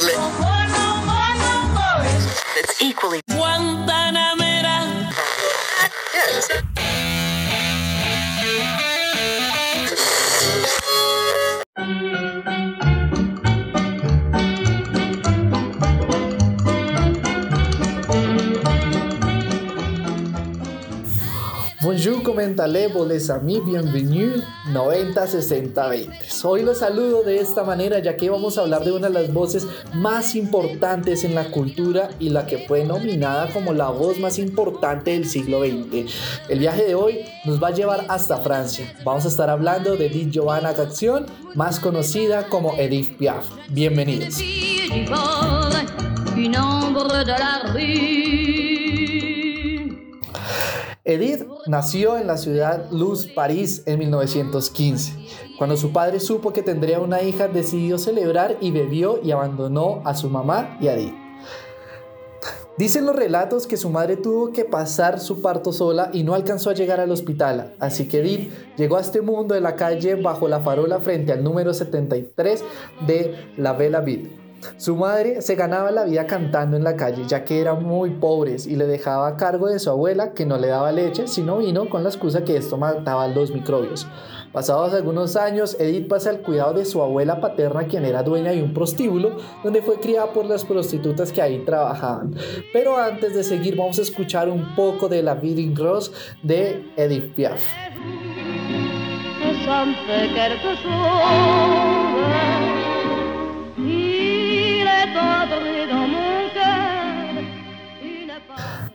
darle. It's equally Guantanamera. Yes. Bonjour, comment allez-vous les amis? Bienvenue 90-60-20. Hoy los saludo de esta manera ya que vamos a hablar de una de las voces más importantes en la cultura y la que fue nominada como la voz más importante del siglo XX. El viaje de hoy nos va a llevar hasta Francia. Vamos a estar hablando de Edith Giovanna Caxion, más conocida como Edith Piaf. Bienvenidos. Edith nació en la ciudad Luz, París, en 1915. Cuando su padre supo que tendría una hija, decidió celebrar y bebió y abandonó a su mamá y a Edith. Dicen los relatos que su madre tuvo que pasar su parto sola y no alcanzó a llegar al hospital, así que Edith llegó a este mundo de la calle bajo la farola frente al número 73 de la Bella Ville. Su madre se ganaba la vida cantando en la calle ya que eran muy pobres y le dejaba a cargo de su abuela que no le daba leche sino vino con la excusa que esto mataba los microbios. Pasados algunos años, Edith pasa al cuidado de su abuela paterna quien era dueña de un prostíbulo donde fue criada por las prostitutas que ahí trabajaban. Pero antes de seguir vamos a escuchar un poco de la Beating Gross de Edith Piaf.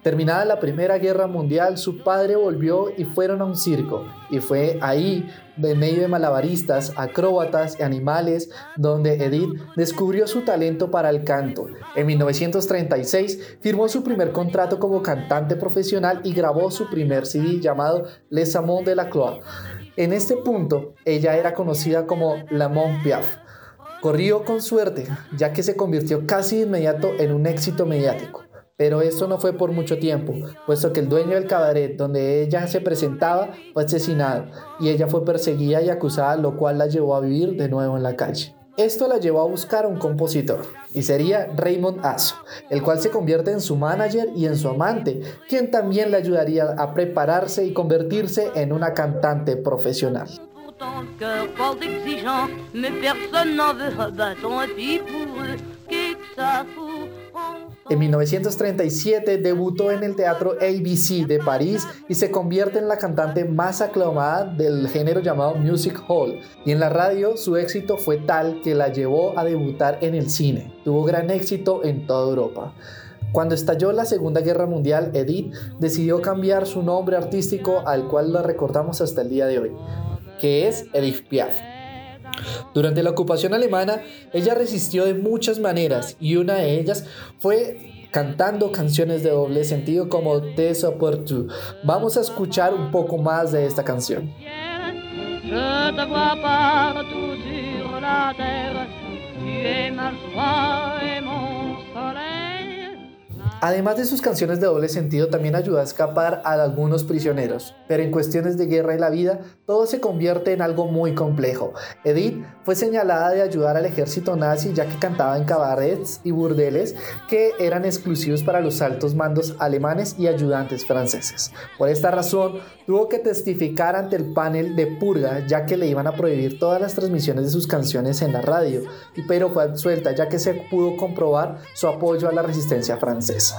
Terminada la Primera Guerra Mundial, su padre volvió y fueron a un circo. Y fue ahí, en medio de malabaristas, acróbatas y animales, donde Edith descubrió su talento para el canto. En 1936 firmó su primer contrato como cantante profesional y grabó su primer CD llamado Les Amants de la Cloa. En este punto, ella era conocida como La Mon Piaf. Corrió con suerte, ya que se convirtió casi de inmediato en un éxito mediático. Pero esto no fue por mucho tiempo, puesto que el dueño del cabaret donde ella se presentaba fue asesinado y ella fue perseguida y acusada, lo cual la llevó a vivir de nuevo en la calle. Esto la llevó a buscar a un compositor, y sería Raymond Asso, el cual se convierte en su manager y en su amante, quien también le ayudaría a prepararse y convertirse en una cantante profesional. En 1937 debutó en el teatro ABC de París y se convierte en la cantante más aclamada del género llamado Music Hall. Y en la radio su éxito fue tal que la llevó a debutar en el cine. Tuvo gran éxito en toda Europa. Cuando estalló la Segunda Guerra Mundial, Edith decidió cambiar su nombre artístico al cual la recordamos hasta el día de hoy, que es Edith Piaf. Durante la ocupación alemana, ella resistió de muchas maneras y una de ellas fue cantando canciones de doble sentido como Te Soportu. Vamos a escuchar un poco más de esta canción. Además de sus canciones de doble sentido, también ayuda a escapar a algunos prisioneros, pero en cuestiones de guerra y la vida, todo se convierte en algo muy complejo. Edith fue señalada de ayudar al ejército nazi ya que cantaba en cabarets y burdeles que eran exclusivos para los altos mandos alemanes y ayudantes franceses. Por esta razón, tuvo que testificar ante el panel de purga ya que le iban a prohibir todas las transmisiones de sus canciones en la radio, pero fue absuelta ya que se pudo comprobar su apoyo a la resistencia francesa.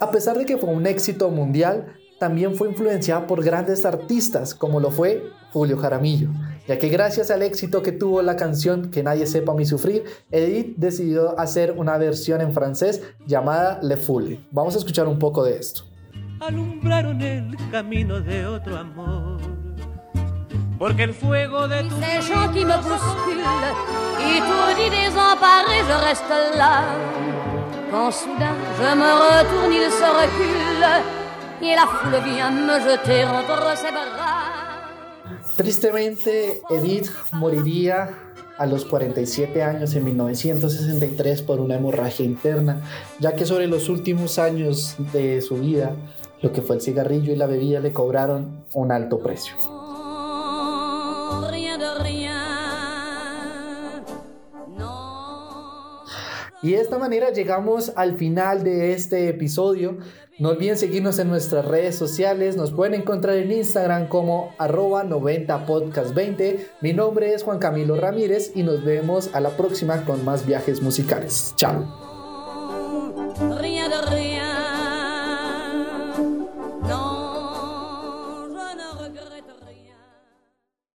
A pesar de que fue un éxito mundial, también fue influenciada por grandes artistas como lo fue Julio Jaramillo, ya que gracias al éxito que tuvo la canción Que nadie sepa mi sufrir, Edith decidió hacer una versión en francés llamada Le Foule. Vamos a escuchar un poco de esto. Alumbraron el camino de otro amor porque el fuego de tu Ces gens qui me bousculent, étourdi, désemparé, je reste là. Quand soudain je me retourne, il se recule, y la foule vient me jeter entre ses bras. Tristemente, Edith moriría a los 47 años en 1963 por una hemorragia interna, ya que sobre los últimos años de su vida lo que fue el cigarrillo y la bebida le cobraron un alto precio. Y de esta manera llegamos al final de este episodio. No olviden seguirnos en nuestras redes sociales. Nos pueden encontrar en Instagram como arroba 90podcast20. Mi nombre es Juan Camilo Ramírez y nos vemos a la próxima con más viajes musicales. Chao.